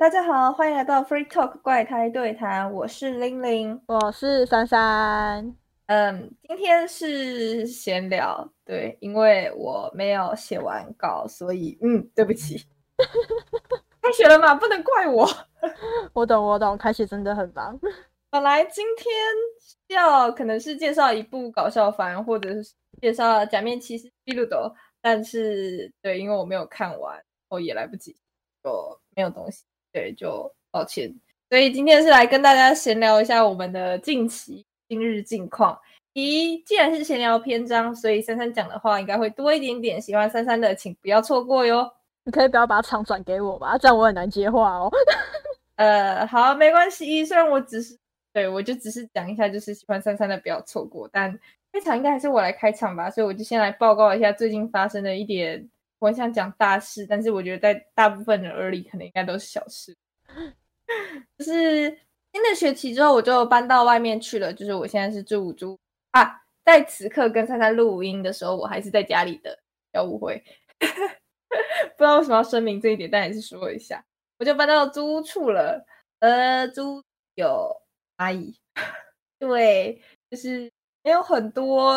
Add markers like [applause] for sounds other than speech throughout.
大家好，欢迎来到 Free Talk 怪胎对谈，我是玲玲，我是珊珊。嗯，今天是闲聊，对，因为我没有写完稿，所以嗯，对不起。[laughs] 开学了嘛，不能怪我。[laughs] 我懂，我懂，开学真的很忙。本来今天要可能是介绍一部搞笑番，或者是介绍《假面骑士比鲁多》，但是对，因为我没有看完，我也来不及，就没有东西。对，就抱歉。所以今天是来跟大家闲聊一下我们的近期今日近况。咦，既然是闲聊篇章，所以珊珊讲的话应该会多一点点。喜欢珊珊的，请不要错过哟。你可以不要把场转给我吧？这样我很难接话哦。[laughs] 呃，好，没关系。虽然我只是对我就只是讲一下，就是喜欢珊珊的不要错过。但开场应该还是我来开场吧，所以我就先来报告一下最近发生的一点。我很想讲大事，但是我觉得在大部分人耳里，可能应该都是小事。就是新的学期之后，我就搬到外面去了。就是我现在是住租啊，在此刻跟珊珊录音的时候，我还是在家里的，要误会。[laughs] 不知道为什么要声明这一点，但还是说一下，我就搬到租屋处了。呃，租有蚂蚁，[laughs] 对，就是也有很多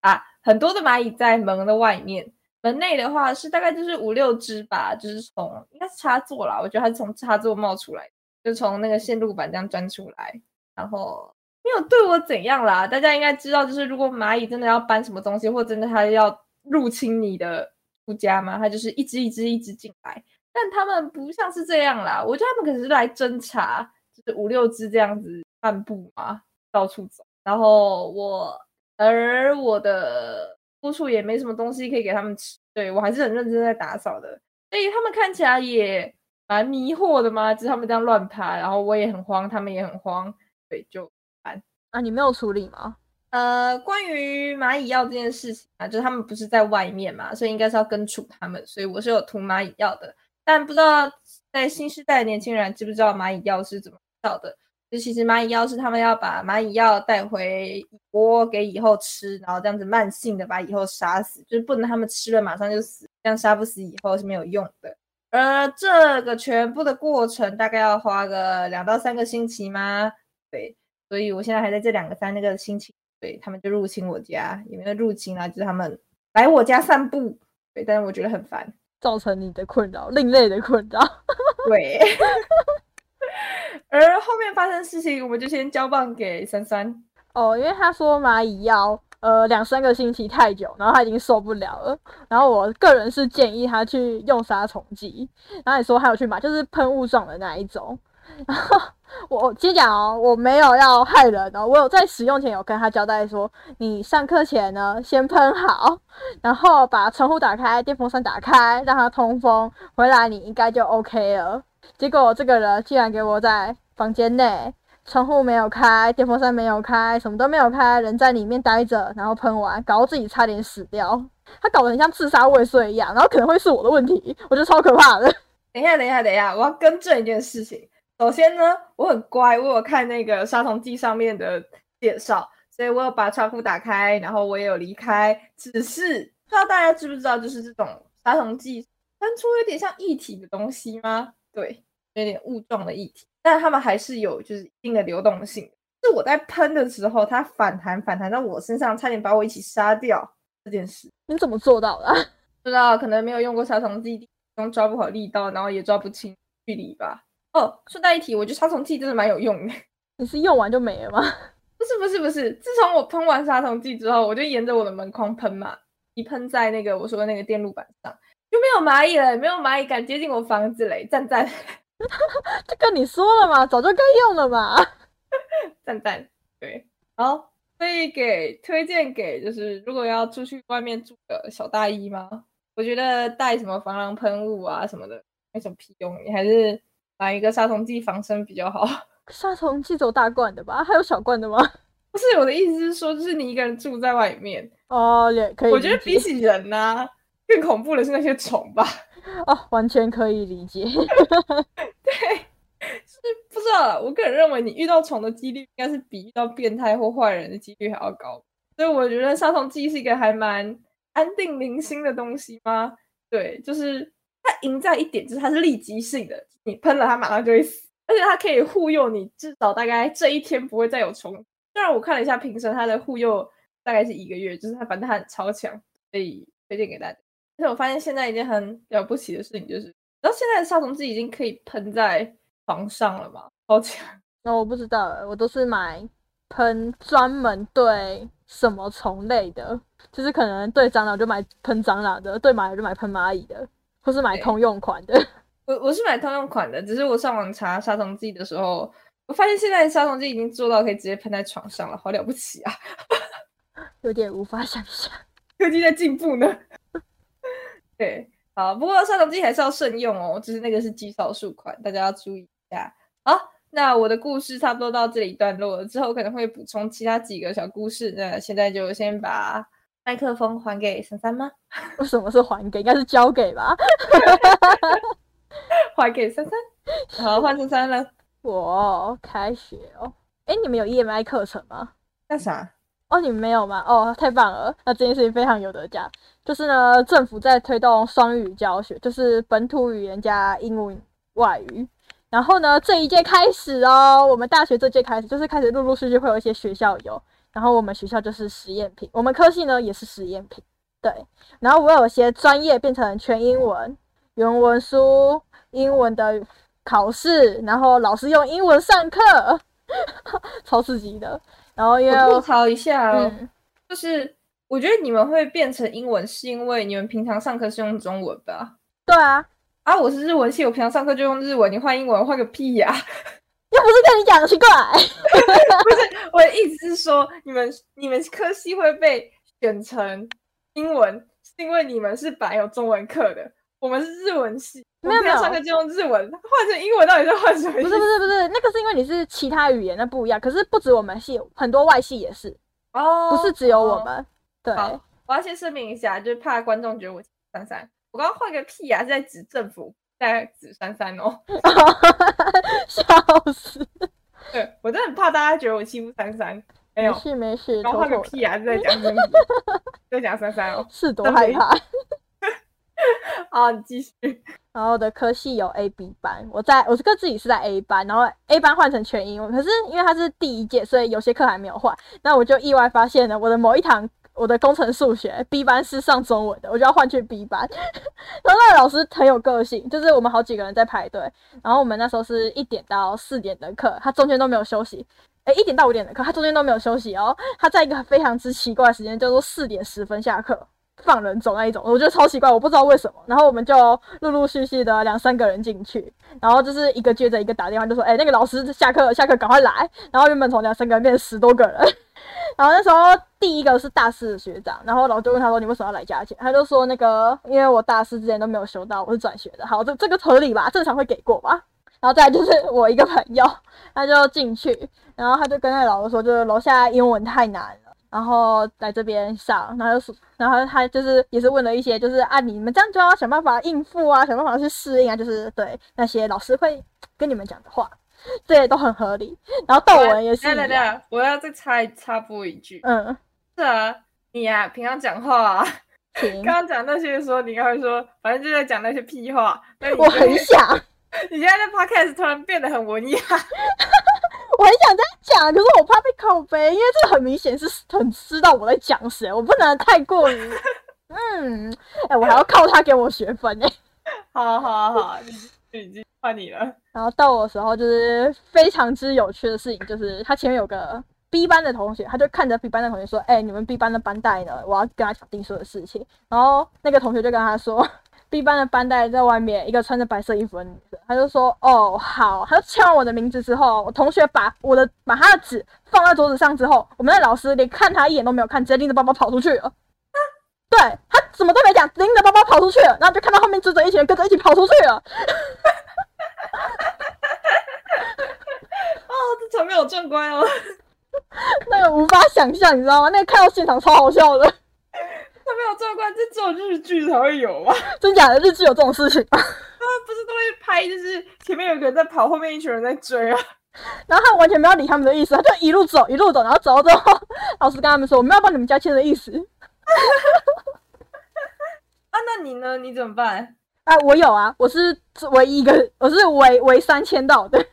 啊，很多的蚂蚁在门的外面。门内的话是大概就是五六只吧，就是从应该是插座啦，我觉得它是从插座冒出来，就从那个线路板这样钻出来，然后没有对我怎样啦。大家应该知道，就是如果蚂蚁真的要搬什么东西，或真的它要入侵你的住家嘛，它就是一只一只一只进来。但他们不像是这样啦，我觉得他们可能是来侦查，就是五六只这样子漫步嘛，到处走。然后我，而我的。多处也没什么东西可以给他们吃，对我还是很认真在打扫的，所以他们看起来也蛮迷惑的嘛，就是他们这样乱爬，然后我也很慌，他们也很慌，对，就烦啊。你没有处理吗？呃，关于蚂蚁药这件事情啊，就是他们不是在外面嘛，所以应该是要根除他们，所以我是有涂蚂蚁药的，但不知道在新时代的年轻人知不知道蚂蚁药是怎么造的。就其实蚂蚁药是他们要把蚂蚁药带回蚁窝给蚁后吃，然后这样子慢性的把蚁后杀死，就是不能他们吃了马上就死，这样杀不死蚁后是没有用的。而这个全部的过程大概要花个两到三个星期吗？对，所以我现在还在这两个三那个星期，对他们就入侵我家，也没有入侵啊，就是他们来我家散步，对，但是我觉得很烦，造成你的困扰，另类的困扰，[laughs] 对。[laughs] 而后面发生事情，我们就先交棒给珊珊哦，因为他说蚂蚁要呃两三个星期太久，然后他已经受不了了。然后我个人是建议他去用杀虫剂，然后你说还有去买，就是喷雾状的那一种。然后我先讲哦，我没有要害人哦，我有在使用前有跟他交代说，你上课前呢先喷好，然后把窗户打开，电风扇打开，让它通风，回来你应该就 OK 了。结果这个人竟然给我在房间内，窗户没有开，电风扇没有开，什么都没有开，人在里面待着，然后喷完，搞到自己差点死掉。他搞得很像自杀未遂一样，然后可能会是我的问题，我觉得超可怕的。等一下，等一下，等一下，我要更正一件事情。首先呢，我很乖，我有看那个杀虫剂上面的介绍，所以我有把窗户打开，然后我也有离开。只是不知道大家知不知道，就是这种杀虫剂喷出有点像液体的东西吗？对，有点雾状的液体，但是它们还是有就是一定的流动性。是我在喷的时候，它反弹反弹到我身上，差点把我一起杀掉这件事。你怎么做到的？[laughs] 不知道，可能没有用过杀虫剂，用抓不好力道，然后也抓不清距离吧。哦，顺带一提，我觉得杀虫剂真的蛮有用的。[laughs] 你是用完就没了吗？[laughs] 不是不是不是，自从我喷完杀虫剂之后，我就沿着我的门框喷嘛，一喷在那个我说的那个电路板上。就没有蚂蚁了，没有蚂蚁敢接近我房子嘞！赞赞，[laughs] 就跟你说了嘛，早就该用了嘛。赞赞，对，好，可以给推荐给就是如果要出去外面住的小大衣吗？我觉得带什么防狼喷雾啊什么的没什么屁用，你还是买一个杀虫剂防身比较好。[laughs] 杀虫剂走大罐的吧？还有小罐的吗？[laughs] 不是，我的意思是说，就是你一个人住在外面哦，也可以。我觉得比起人呢。更恐怖的是那些虫吧？[laughs] 哦，完全可以理解。[laughs] 对，是不知道。我个人认为，你遇到虫的几率应该是比遇到变态或坏人的几率还要高。所以我觉得杀虫剂是一个还蛮安定民心的东西吗？对，就是它它赢在一点就是它是立即性的，你喷了它马上就会死，而且它可以护佑你至少大概这一天不会再有虫。虽然我看了一下评审，它的护佑大概是一个月，就是它反正它很超强，所以推荐给大家。而且我发现现在一件很了不起的事情就是，然后现在的杀虫剂已经可以喷在床上了嘛，超强。那、我不知道欸，我都是买喷专门对什么虫类的，就是可能对蟑螂就买喷蟑螂的，对蚂蚁就买喷蚂蚁的，或是买通用款的。[laughs] 我我是买通用款的，只是我上网查杀虫剂的时候，我发现现在的杀虫剂已经做到可以直接喷在床上了，好了不起啊！[laughs] 有点无法想象。科技在进步呢。对，好，不过杀虫剂还是要慎用哦，就是那个是极少数款，大家要注意一下。好，那我的故事差不多到这里段落了，之后可能会补充其他几个小故事。那现在就先把麦克风还给珊珊吗？[laughs] 为什么是还给？应该是交给吧？[laughs] 还给珊珊。[laughs] 好，换珊珊了。我开学哦。哎，你们有 EMI 课程吗？那啥？哦，你们没有吗？哦，太棒了！那这件事情非常有得讲。就是呢，政府在推动双语教学，就是本土语言加英文外语。然后呢，这一届开始哦，我们大学这届开始，就是开始陆陆续续会有一些学校有，然后我们学校就是实验品，我们科系呢也是实验品，对。然后我有些专业变成全英文，原文书、英文的考试，然后老师用英文上课，[laughs] 超刺激的。然后因为我吐槽一下哦，嗯，就是我觉得你们会变成英文，是因为你们平常上课是用中文吧？对啊，啊，我是日文系，我平常上课就用日文，你换英文换个屁呀、又不是跟你讲奇怪。[laughs] 不是我的意思是说，你们你们科系会被选成英文，是因为你们是本来有中文课的，我们是日文系，我没有们平常上课就用日文，换成英文到底是换什么意思？不是不是不是，那个是因为你是其他语言，那不一样。可是不止我们系，很多外系也是，哦，不是只有我哦们。对，好，我要先声明一下，就是怕观众觉得我珊珊，我刚刚换个屁啊呀、是在指政府，在指珊珊哦。[laughs] 笑死，对我真的很怕大家觉得我欺负珊珊，没没有，事没事，刚妥妥的，换个屁呀、是在讲政府，[laughs] 在讲珊珊哦。是多害怕。[laughs] [laughs] 好，你继续。然后我的科系有 A、B 班，我在我这个自己是在 A 班，然后 A 班换成全英文，可是因为它是第一届，所以有些课还没有换。那我就意外发现了我的某一堂我的工程数学 B 班是上中文的，我就要换去 B 班。[laughs] 然后那个老师很有个性，就是我们好几个人在排队，然后我们那时候是一点到四点的课，他中间都没有休息。诶，一点到五点的课，他中间都没有休息哦。他在一个非常之奇怪的时间，叫做四点十分下课。放人走那一种，我觉得超奇怪，我不知道为什么。然后我们就陆陆续续的两三个人进去，然后就是一个接着一个打电话，就说：“哎、那个老师下课，下课赶快来。”然后原本从两三个人变成十多个人。[laughs] 然后那时候第一个是大四的学长，然后老师就问他说：“你为什么要来加钱？”他就说：“那个因为我大四之前都没有修到，我是转学的。”好，这这个合理吧？正常会给过吧？然后再就是我一个朋友，他就进去，然后他就跟那个老师说，就是楼下英文太难了。然后来这边上，然后就说，然后他就是也是问了一些，就是啊，你们这样就要想办法应付啊，想办法去适应啊，就是对那些老师会跟你们讲的话，这些都很合理。然后逗文也是等一下一样，等一下，我要再插插播一句，嗯，是啊，你呀、平常讲话、啊，行，刚刚讲那些的时候，你刚才说，反正就在讲那些屁话。那我很想，你现在在 podcast 突然变得很文雅，[laughs] 我很想这样讲，可是我怕被口碑，因为这个很明显是 [laughs] 很知道我在讲谁，我不能太过于，[laughs] 嗯，哎、我还要靠他给我学分哎、好好好，已经换你了。然后到我的时候，就是非常之有趣的事情，就是他前面有个 B 班的同学，他就看着 B 班的同学说：“哎、你们 B 班的班带呢？我要跟他讲定所有事情。”然后那个同学就跟他说：“B 班的班带在外面，一个穿着白色衣服的女生。”她就说：“哦，好。”她就签完我的名字之后，我同学把我的把他的纸放在桌子上之后，我们的老师连看他一眼都没有看，直接拎着包包跑出去了。[laughs] 对他什么都没讲，拎着包包跑出去了，然后就看到后面追着一群人跟着一起跑出去了。[laughs] 哦，这场面好壮观哦！[laughs] 那个无法想象，你知道吗？那个看到现场超好笑的，场面好壮观，这只有日剧才会有吧？[laughs] 真假的日剧有这种事情吗？[laughs] 不是都会拍，就是前面有一个人在跑，后面一群人在追啊。[laughs] 然后他完全没有理他们的意思，他就一路走一路走，然后走到之后，老师跟他们说：“我们要帮你们加签的意思。啊，那你呢？你怎么办？”啊，我有啊，我是唯一一个，我是唯唯三签到的。为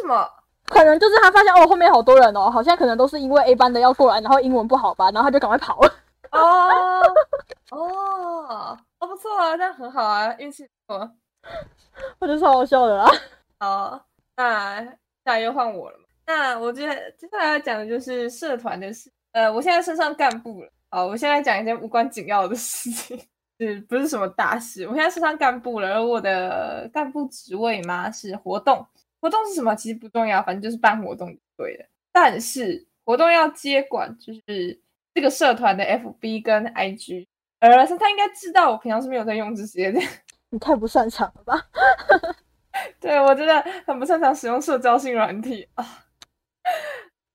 什么？可能就是他发现哦，后面好多人哦，好像可能都是因为 A 班的要过来，然后英文不好吧，然后他就赶快跑了。哦哦，哦 [laughs] 不错啊，这样很好啊，运气不错。我觉得超好笑的啦。好，那下来又换我了嘛。那我接接下来要讲的就是社团的事。呃，我现在升上干部了。好，我现在讲一件无关紧要的事情，是不是什么大事？我现在升上干部了，而我的干部职位嘛是活动。活动是什么？其实不重要，反正就是办活动就对了。但是活动要接管，就是这个社团的 FB 跟 IG。而他应该知道我平常是没有在用这些的。[laughs] 你太不擅长了吧？对我真的很不擅长使用社交性软体啊。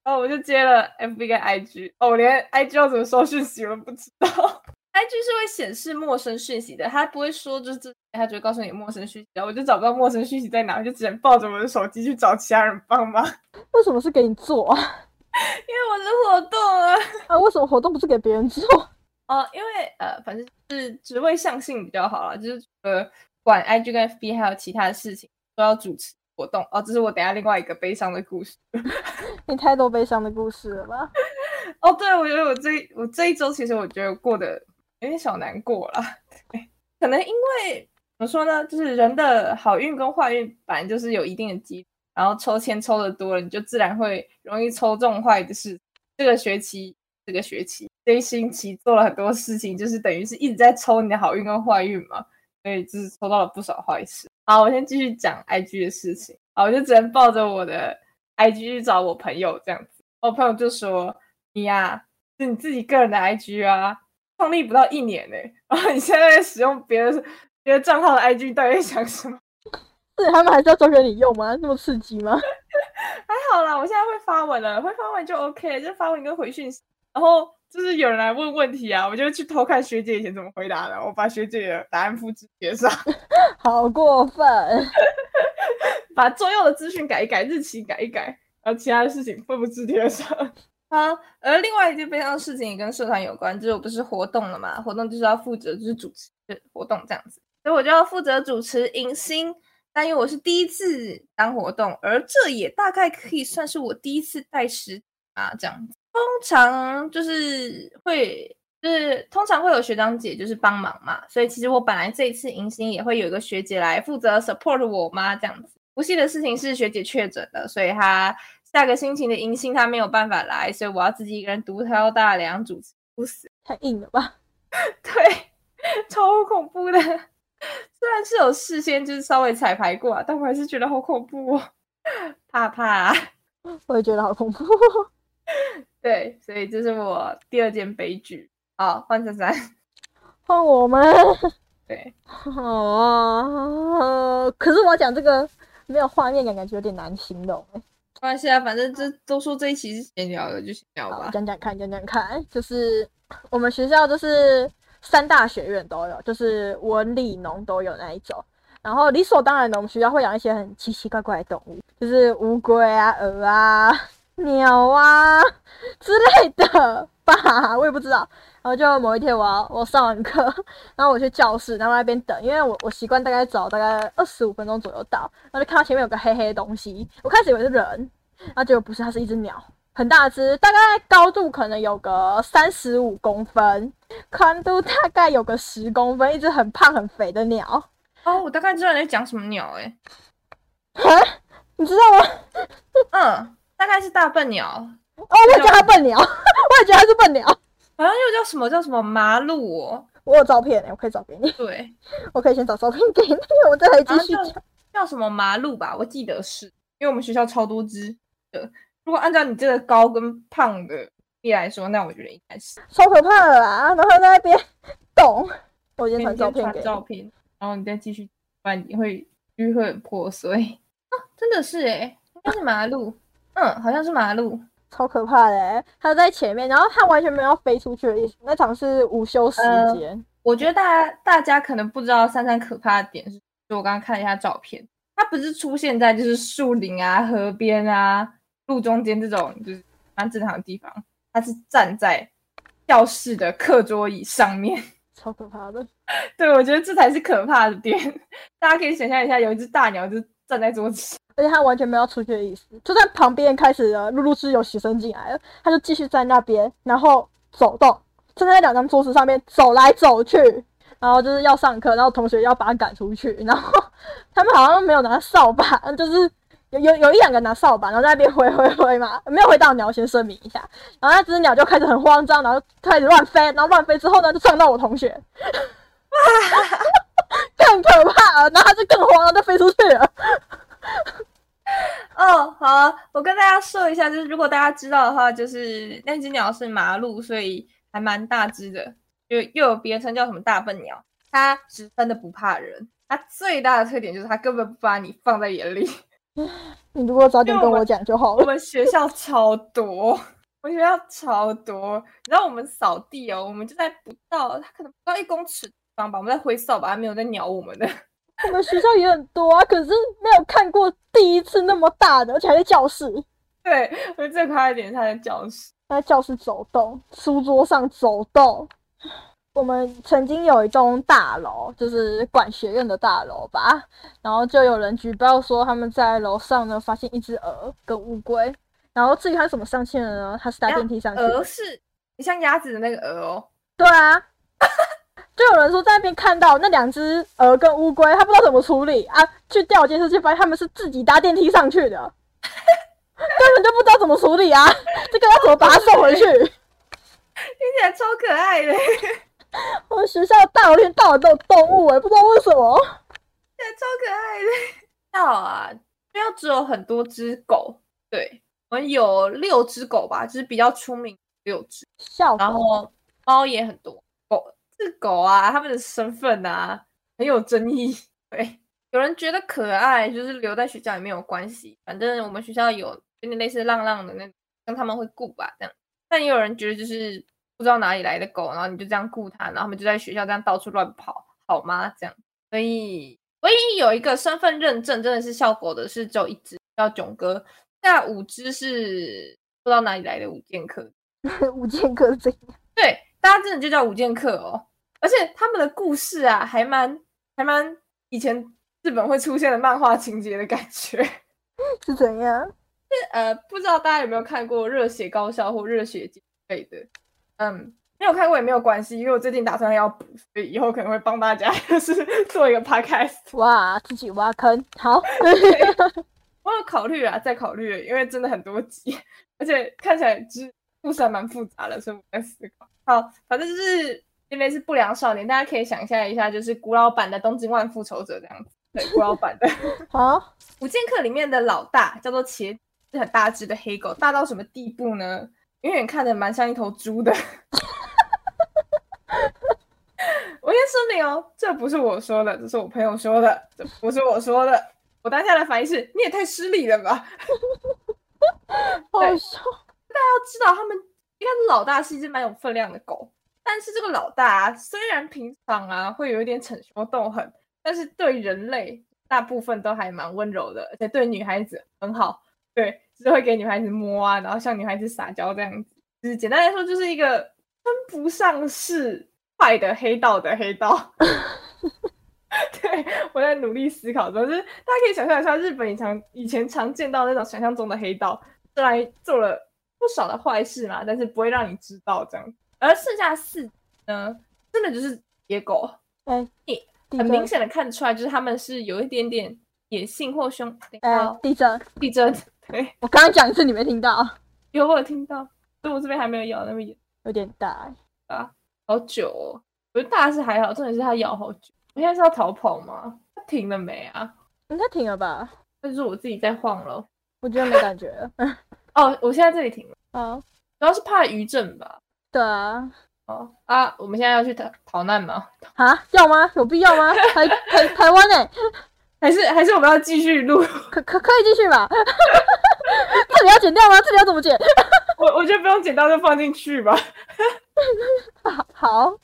然后我就接了 FB 跟 IG。哦，我连 IG 要怎么收讯息我都不知道。IG 是会显示陌生讯息的，他不会说就是这，它只会告诉你陌生讯息。然后我就找不到陌生讯息在哪，我就只能抱着我的手机去找其他人帮忙。为什么是给你做啊？因为我是活动啊。啊，为什么活动不是给别人做？哦，因为呃，反正是职位向性比较好啦，就是呃，管 IG 跟 FB 还有其他的事情都要主持活动。哦，这是我等下另外一个悲伤的故事。[laughs] 你太多悲伤的故事了吧？哦，对，我觉得我这我这一周其实我觉得过得有点小难过了。[laughs] 可能因为怎么说呢，就是人的好运跟坏运本来就是有一定的几率，然后抽签抽的多了，你就自然会容易抽中坏的事。这个学期，这个学期。这一星期做了很多事情，就是等于是一直在抽你的好运跟坏运嘛，所以就是抽到了不少坏事。好，我先继续讲 IG 的事情。好，我就只能抱着我的 IG 去找我朋友这样子。我朋友就说：“你呀，是你自己个人的 IG 啊，创立不到一年呢，然后你现在使用别的别的账号的 IG，到底在想什么？是他们还是要专给你用吗？那么刺激吗？[laughs] 还好啦，我现在会发文了，会发文就 OK，就发文跟回讯息，然后。就是有人来问问题啊，我就去偷看学姐以前怎么回答的，我把学姐的答案复制贴上。[laughs] 好过分！[laughs] 把重要的资讯改一改，日期改一改，然后其他的事情复制贴上。好，而另外一件悲伤的事情也跟社团有关，就是我不是活动了嘛，活动就是要负责就是主持活动这样子，所以我就要负责主持迎新。但因为我是第一次当活动，而这也大概可以算是我第一次带实啊这样子。通常就是会，就是通常会有学长姐就是帮忙嘛，所以其实我本来这一次迎新也会有一个学姐来负责 support 我妈这样子。不幸的事情是学姐确诊了，所以她下个星期的迎新她没有办法来，所以我要自己一个人独挑大梁主持，不死太硬了吧？[laughs] 对，[laughs] 超恐怖的。[laughs] 虽然是有事先就是稍微彩排过，啊但我还是觉得好恐怖哦，[laughs] 怕怕。我也觉得好恐怖。[laughs] 对，所以这是我第二件悲剧。好，换珊珊，换我们。对，哦，可是我讲这个没有画面感，感觉有点难形容。没关系啊，反正这都说这一期是闲聊的，就闲聊吧。讲讲看，讲讲看，就是我们学校就是三大学院都有，就是文理农都有那一种。然后理所当然的，我们学校会养一些很奇奇怪怪的动物，就是乌龟啊、鹅啊。[laughs] 鸟啊之类的吧，我也不知道。然后就某一天，我要我上完课，然后我去教室，然后那边等，因为我我习惯大概早大概二十五分钟左右到，然后就看到前面有个黑黑的东西，我开始以为是人，然后结果不是，它是一只鸟，很大只，大概高度可能有个三十五公分，宽度大概有个十公分，一只很胖很肥的鸟。哦，我大概知道你在讲什么鸟，哎，哈，你知道吗？嗯。大概是大笨鸟哦，我叫它笨鸟，[laughs] 我也觉得它是笨鸟，好像又叫什么叫什么麻鹿哦。我有照片哎，我可以找给你。对，我可以先找照片给你，我再来继续讲。叫什么麻鹿吧？我记得是因为我们学校超多只的。如果按照你这个高跟胖的比来说，那我觉得应该是超可怕的啦。然后在那边 [laughs] 动，我先传照片给照片，然后你再继续，不然你会鱼会很破碎 [laughs] 啊！真的是哎，应该是马路。嗯，好像是马路，超可怕的。他在前面，然后他完全没有要飞出去的意思。那场是午休时间。我觉得大家大家可能不知道珊珊可怕的点是，就我刚刚看了一下照片，它不是出现在就是树林啊、河边啊、路中间这种就是蛮正常的地方，他是站在教室的课桌椅上面，超可怕的。[laughs] 对，我觉得这才是可怕的点。[laughs] 大家可以想象一下，有一只大鸟就站在桌子上，而且它完全没有出去的意思，就在旁边开始了陆陆续续有学生进来了，他就继续在那边，然后走动，站在两张桌子上面走来走去，然后就是要上课，然后同学要把他赶出去，然后 [laughs] 他们好像没有拿扫把，就是有有有一两个拿扫把，然后在那边挥挥挥嘛，[laughs] 没有挥到鸟，先声明一下，然后那只鸟就开始很慌张，然后开始乱飞，然后乱飞之后呢，就撞到我同学。[laughs] 更可怕，然后他就更慌了，就飞出去了。[laughs] 哦，好，我跟大家说一下，就是如果大家知道的话，就是那只鸟是麻鹿，所以还蛮大只的，就又有别称叫什么大笨鸟。它十分的不怕人，它最大的特点就是它根本不把你放在眼里。[laughs] 你如果早点跟我讲就好了。我 [laughs] 们学校超多，我们学校超多。你知道我们扫地哦，我们就在不到，他可能不到一公尺地方。吧，我们在挥扫把，没有在鸟我们的。[laughs] 我们学校也很多啊，可是没有看过第一次那么大的，而且还在教室。对，我觉得最可爱的点他在教室，他在教室走动，书桌上走动。我们曾经有一栋大楼，就是管学院的大楼吧，然后就有人举报说他们在楼上呢发现一只鹅跟乌龟，然后至于它怎么上去的呢？它是搭电梯上去。鹅是你像鸭子的那个鹅哦。对啊。[laughs] 就有人说在那边看到那两只鹅跟乌龟，他不知道怎么处理啊。去调监视器，发现他们是自己搭电梯上去的，根本就不知道怎么处理啊。这个要怎么把它送回去？[laughs] 听起来超可爱的。[laughs] 我们学校大楼里到晚都有动物哎，不知道为什么。超可爱的。[laughs] 校啊，学校只有很多只狗，对我们有六只狗吧，就是比较出名六只。笑然后猫也很多。狗是狗啊，它们的身份啊很有争议。对，有人觉得可爱，就是留在学校也没有关系，反正我们学校有有点类似浪浪的那，跟他们会顾吧这样。但也有人觉得就是不知道哪里来的狗，然后你就这样顾它，然后他们就在学校这样到处乱跑，好吗？这样。所以唯一有一个身份认证真的是效果的是只有一只叫囧哥，那五只是不知道哪里来的五剑客。[laughs] 五剑客这样？对，大家真的就叫五剑客哦。而且他们的故事啊，还蛮还蛮以前日本会出现的漫画情节的感觉，[laughs] 是怎样？是呃，不知道大家有没有看过《热血高校》或《热血》之类的？嗯，没有看过也没有关系，因为我最近打算要补，所以以后可能会帮大家 [laughs] 就是做一个 podcast。哇，自己挖坑，好。[laughs] 我有考虑啊，再考虑，因为真的很多集，而且看起来是故事还蛮复杂的，所以我在思考。好，反正就是。因为是不良少年，大家可以想象一下，就是古老版的《东京万复仇者》这样子，对，古老版的。[laughs] 好，五剑客里面的老大叫做茄，是很大只的黑狗，大到什么地步呢？远远看着蛮像一头猪的。[laughs] 我先声明哦，这不是我说的，这是我朋友说的，这不是我说的。我当下的反应是，你也太失礼了吧？好笑。大家要知道，他们应该是老大是一只蛮有分量的狗。但是这个老大啊虽然平常啊会有一点逞凶斗狠，但是对人类大部分都还蛮温柔的，而且对女孩子很好，对，只会给女孩子摸啊，然后向女孩子撒娇这样子。就是简单来说，就是一个称不上是坏的黑道的黑道。[laughs] 对我在努力思考中，就是大家可以想象一下，日本以常以前常见到那种想象中的黑道，虽然做了不少的坏事嘛，但是不会让你知道这样。而剩下四呢，真的就是野狗，哎，很明显的看出来，就是他们是有一点点野性或凶。哎，地震，地震，对我刚刚讲一次，你没听到？[laughs] 有，我有听到，所以我这边还没有咬那么严，有点大啊，好久哦。我觉得大是还好，重点是它咬好久。我现在是要逃跑吗？它停了没啊？应该停了吧？那就是我自己在晃了。我觉得没感觉。[laughs] 哦，我现在这里停了。啊，主要是怕余震吧。对啊，哦啊，我们现在要去逃逃难吗？啊，要吗？有必要吗？台 [laughs] 台台湾呢？还是还是我们要继续录？[laughs] 可可可以继续吧？这里要剪掉吗？这里要怎么剪？[laughs] 我我觉得不用剪刀，就放进去吧。[laughs] 好，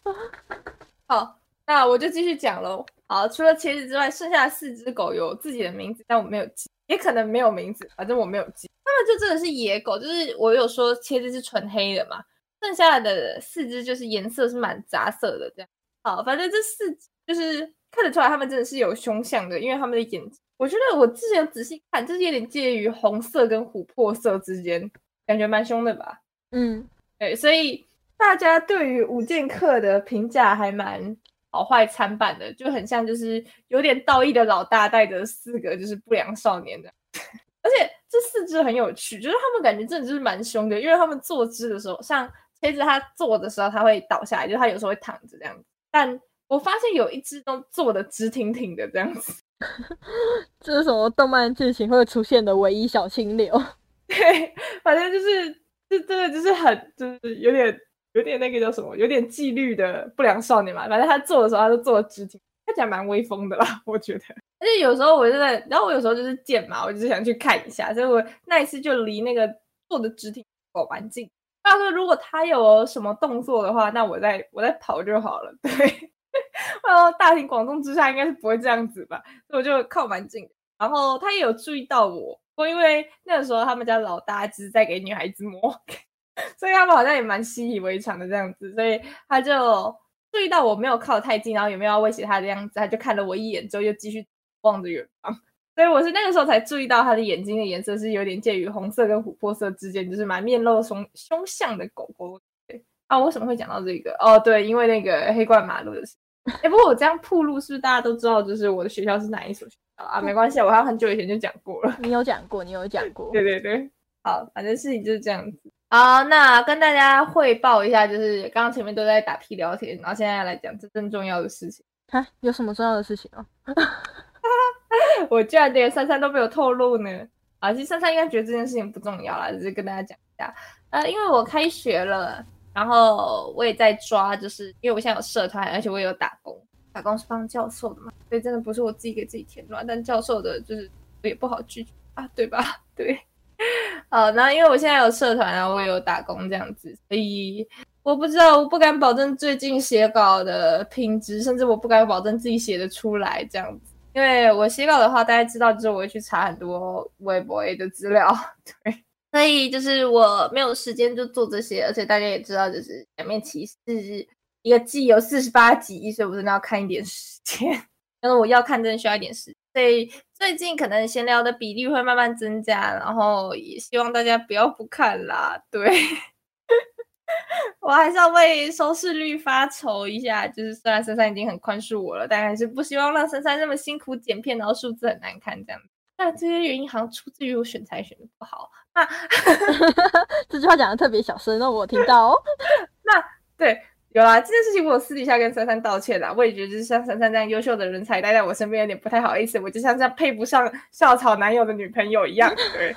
好，那我就继续讲喽。好，除了茄子之外，剩下的四只狗有自己的名字，但我没有记，也可能没有名字，反正我没有记。它们就真的是野狗，就是我有说茄子是纯黑的嘛。剩下的四只就是颜色是蛮杂色的，这样好，反正这四集就是看得出来他们真的是有凶相的，因为他们的眼睛，我觉得我之前仔细看，就是有点介于红色跟琥珀色之间，感觉蛮凶的吧。嗯，对，所以大家对于五剑客的评价还蛮好坏参半的，就很像就是有点道义的老大带着四个就是不良少年的，而且这四只很有趣，就是他们感觉真的就是蛮凶的，因为他们坐姿的时候，像茄子他坐的时候他会倒下来，就是他有时候会躺着这样子，但我发现有一只都坐的直挺挺的这样子，[laughs] 这是什么动漫剧情会出现的唯一小清流？[laughs] 对，反正就是这真的就是很就是有点有点那个叫什么，有点纪律的不良少年嘛。反正他做的时候，他就坐的直挺，看起来蛮威风的啦，[laughs] 我觉得。而且有时候我真的，然后我有时候就是贱嘛，我就是想去看一下，所以我那一次就离那个坐的直挺狗蛮近。他说如果他有什么动作的话，那我再我再跑就好了。对，然后大庭广众之下应该是不会这样子吧，所以我就靠蛮近。然后他也有注意到我。我因为那个时候他们家老大只是在给女孩子摸，[laughs] 所以他们好像也蛮习以为常的这样子，所以他就注意到我没有靠太近，然后有没有要威胁他的样子，他就看了我一眼之后又继续望着远方。所以我是那个时候才注意到他的眼睛的颜色是有点介于红色跟琥珀色之间，就是蛮面露凶凶相的狗狗。对啊，为什么会讲到这个？哦，对，因为那个黑冠马路的事。[laughs] 哎，不过我这样铺路是不是大家都知道，就是我的学校是哪一所学校啊？没关系，我好像很久以前就讲过了。你有讲过，你有讲过。[laughs] 对对对，好，反正事情就是这样子。好，那跟大家汇报一下，就是刚刚前面都在打屁聊天，然后现在来讲真正重要的事情。哈，有什么重要的事情啊？[laughs] 我居然连珊珊都没有透露呢。啊，其实珊珊应该觉得这件事情不重要啦，只是跟大家讲一下。呃，因为我开学了。然后我也在抓，就是因为我现在有社团，而且我也有打工，打工是帮教授的嘛，所以真的不是我自己给自己添乱，但教授的就是也不好拒绝啊，对吧？[laughs] 对，好，那因为我现在有社团啊，我也有打工这样子，所以我不知道，我不敢保证最近写稿的品质，甚至我不敢保证自己写的出来这样子，因为我写稿的话，大家知道就是我会去查很多微博的资料，[laughs] 对。所以就是我没有时间就做这些，而且大家也知道，就是《两面骑士》一个季有四十八集，所以我真的要看一点时间。但是我要看真的需要一点时间，所以最近可能闲聊的比例会慢慢增加，然后也希望大家不要不看啦。对，[laughs] 我还是要为收视率发愁一下。就是虽然珊珊已经很宽恕我了，但还是不希望让珊珊那么辛苦剪片，然后数字很难看这样子。那这些原因好像出自于我选材选的不好。那 [laughs] 这句话讲的特别小声，那我听到。哦。[laughs] 那对，有啦，这件事情我私底下跟珊珊道歉啦。我也觉得就是像珊珊这样优秀的人才待在我身边有点不太好意思，我就像这样配不上校草男友的女朋友一样，对，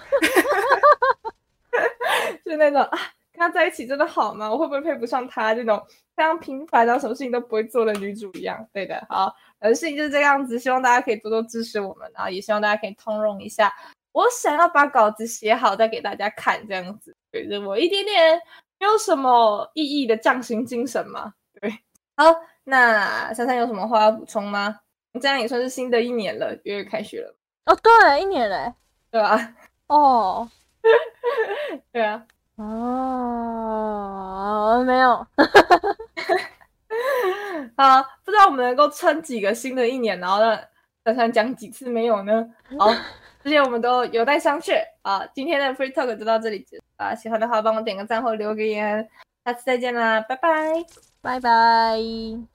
[laughs] 就那种啊，跟他在一起真的好吗？我会不会配不上他这种非常平凡，然后什么事情都不会做的女主一样？对的，好。呃事情就是这样子，希望大家可以多多支持我们，然后也希望大家可以通融一下。我想要把稿子写好再给大家看，这样子，给着我一点点没有什么意义的匠心精神嘛。对，好，那珊珊有什么话要补充吗？这样也算是新的一年了，月月开学了。哦，对，一年嘞，对吧？哦，对啊，[laughs] 哦，没有。[laughs] 啊，不知道我们能够撑几个新的一年，然后呢珊珊讲几次没有呢？[laughs] 好，这些我们都有待商榷啊。今天的 Free Talk 就到这里啊，喜欢的话帮我点个赞或留个言，下次再见啦，拜拜，拜拜。